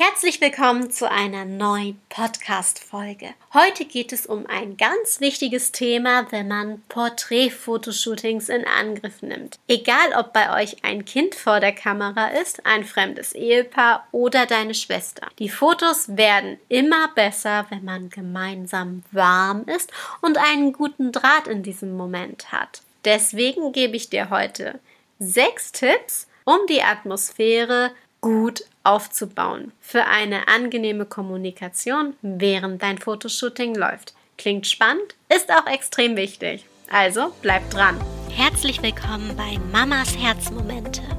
Herzlich willkommen zu einer neuen Podcast-Folge. Heute geht es um ein ganz wichtiges Thema, wenn man Porträtfotoshootings in Angriff nimmt. Egal, ob bei euch ein Kind vor der Kamera ist, ein fremdes Ehepaar oder deine Schwester. Die Fotos werden immer besser, wenn man gemeinsam warm ist und einen guten Draht in diesem Moment hat. Deswegen gebe ich dir heute sechs Tipps, um die Atmosphäre gut aufzubauen für eine angenehme Kommunikation, während dein Fotoshooting läuft. Klingt spannend, ist auch extrem wichtig. Also bleib dran. Herzlich willkommen bei Mamas Herzmomente.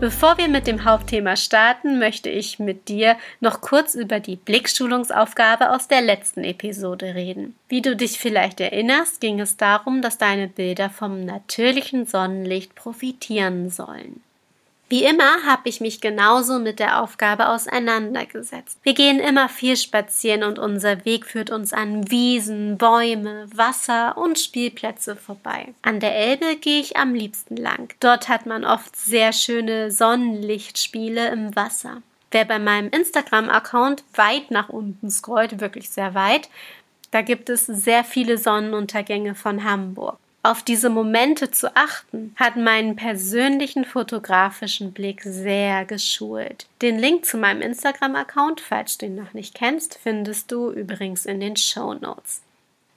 Bevor wir mit dem Hauptthema starten, möchte ich mit dir noch kurz über die Blickschulungsaufgabe aus der letzten Episode reden. Wie du dich vielleicht erinnerst, ging es darum, dass deine Bilder vom natürlichen Sonnenlicht profitieren sollen. Wie immer habe ich mich genauso mit der Aufgabe auseinandergesetzt. Wir gehen immer viel spazieren und unser Weg führt uns an Wiesen, Bäume, Wasser und Spielplätze vorbei. An der Elbe gehe ich am liebsten lang. Dort hat man oft sehr schöne Sonnenlichtspiele im Wasser. Wer bei meinem Instagram-Account weit nach unten scrollt, wirklich sehr weit, da gibt es sehr viele Sonnenuntergänge von Hamburg auf diese Momente zu achten, hat meinen persönlichen fotografischen Blick sehr geschult. Den Link zu meinem Instagram-Account, falls du ihn noch nicht kennst, findest du übrigens in den Show Notes.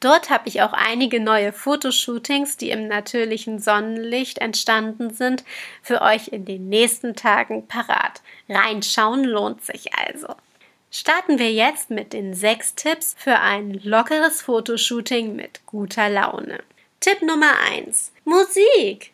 Dort habe ich auch einige neue Fotoshootings, die im natürlichen Sonnenlicht entstanden sind, für euch in den nächsten Tagen parat. Reinschauen lohnt sich also. Starten wir jetzt mit den sechs Tipps für ein lockeres Fotoshooting mit guter Laune. Tipp Nummer 1. Musik.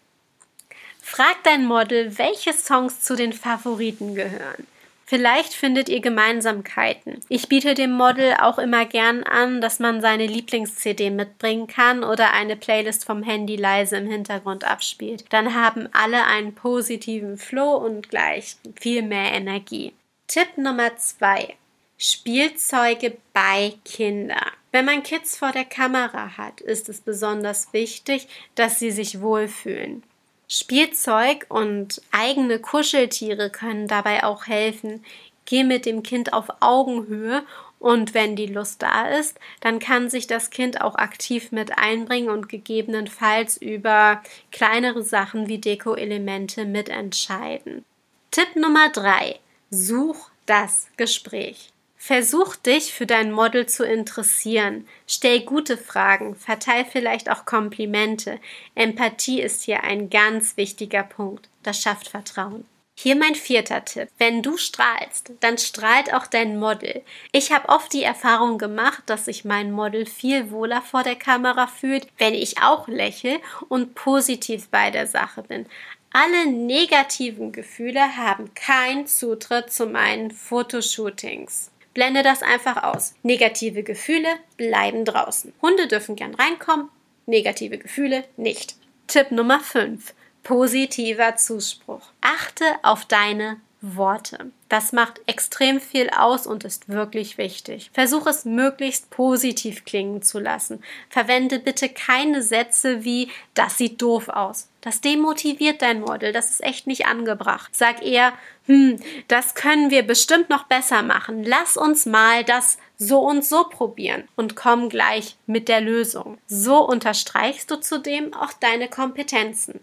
Frag dein Model, welche Songs zu den Favoriten gehören. Vielleicht findet ihr Gemeinsamkeiten. Ich biete dem Model auch immer gern an, dass man seine Lieblings-CD mitbringen kann oder eine Playlist vom Handy leise im Hintergrund abspielt. Dann haben alle einen positiven Flow und gleich viel mehr Energie. Tipp Nummer 2. Spielzeuge bei Kindern. Wenn man Kids vor der Kamera hat, ist es besonders wichtig, dass sie sich wohlfühlen. Spielzeug und eigene Kuscheltiere können dabei auch helfen. Geh mit dem Kind auf Augenhöhe und wenn die Lust da ist, dann kann sich das Kind auch aktiv mit einbringen und gegebenenfalls über kleinere Sachen wie Deko-Elemente mitentscheiden. Tipp Nummer drei: Such das Gespräch. Versuch dich für dein Model zu interessieren. Stell gute Fragen, verteil vielleicht auch Komplimente. Empathie ist hier ein ganz wichtiger Punkt. Das schafft Vertrauen. Hier mein vierter Tipp. Wenn du strahlst, dann strahlt auch dein Model. Ich habe oft die Erfahrung gemacht, dass sich mein Model viel wohler vor der Kamera fühlt, wenn ich auch lächle und positiv bei der Sache bin. Alle negativen Gefühle haben keinen Zutritt zu meinen Fotoshootings. Blende das einfach aus. Negative Gefühle bleiben draußen. Hunde dürfen gern reinkommen, negative Gefühle nicht. Tipp Nummer 5. Positiver Zuspruch. Achte auf deine Worte. Das macht extrem viel aus und ist wirklich wichtig. Versuch es möglichst positiv klingen zu lassen. Verwende bitte keine Sätze wie das sieht doof aus. Das demotiviert dein Model, das ist echt nicht angebracht. Sag eher, hm, das können wir bestimmt noch besser machen. Lass uns mal das so und so probieren und komm gleich mit der Lösung. So unterstreichst du zudem auch deine Kompetenzen.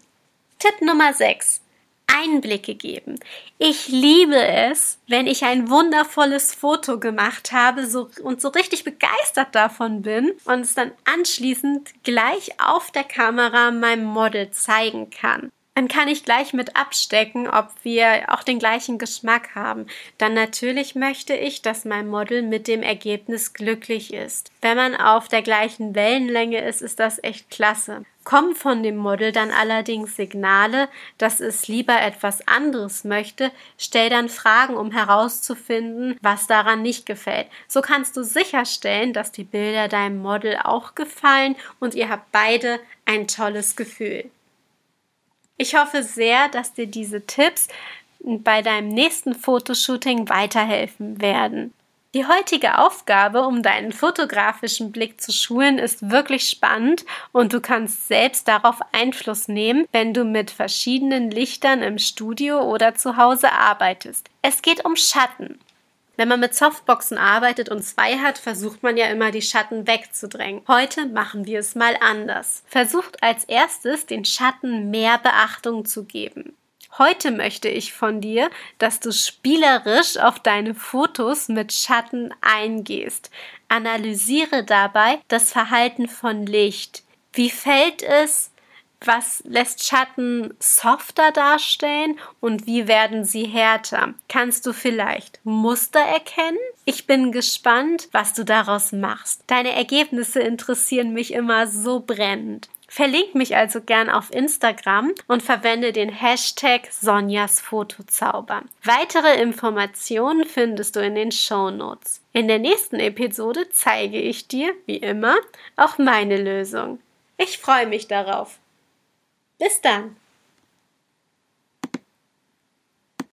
Tipp Nummer 6. Einblicke geben. Ich liebe es, wenn ich ein wundervolles Foto gemacht habe so, und so richtig begeistert davon bin und es dann anschließend gleich auf der Kamera meinem Model zeigen kann. Dann kann ich gleich mit abstecken, ob wir auch den gleichen Geschmack haben. Dann natürlich möchte ich, dass mein Model mit dem Ergebnis glücklich ist. Wenn man auf der gleichen Wellenlänge ist, ist das echt klasse. Kommen von dem Model dann allerdings Signale, dass es lieber etwas anderes möchte, stell dann Fragen, um herauszufinden, was daran nicht gefällt. So kannst du sicherstellen, dass die Bilder deinem Model auch gefallen und ihr habt beide ein tolles Gefühl. Ich hoffe sehr, dass dir diese Tipps bei deinem nächsten Fotoshooting weiterhelfen werden. Die heutige Aufgabe, um deinen fotografischen Blick zu schulen, ist wirklich spannend und du kannst selbst darauf Einfluss nehmen, wenn du mit verschiedenen Lichtern im Studio oder zu Hause arbeitest. Es geht um Schatten. Wenn man mit Softboxen arbeitet und zwei hat, versucht man ja immer die Schatten wegzudrängen. Heute machen wir es mal anders. Versucht als erstes den Schatten mehr Beachtung zu geben. Heute möchte ich von dir, dass du spielerisch auf deine Fotos mit Schatten eingehst. Analysiere dabei das Verhalten von Licht. Wie fällt es? Was lässt Schatten softer darstellen und wie werden sie härter? Kannst du vielleicht Muster erkennen? Ich bin gespannt, was du daraus machst. Deine Ergebnisse interessieren mich immer so brennend. Verlink mich also gern auf Instagram und verwende den Hashtag Sonjas Fotozauber. Weitere Informationen findest du in den Show Notes. In der nächsten Episode zeige ich dir, wie immer, auch meine Lösung. Ich freue mich darauf. Bis dann!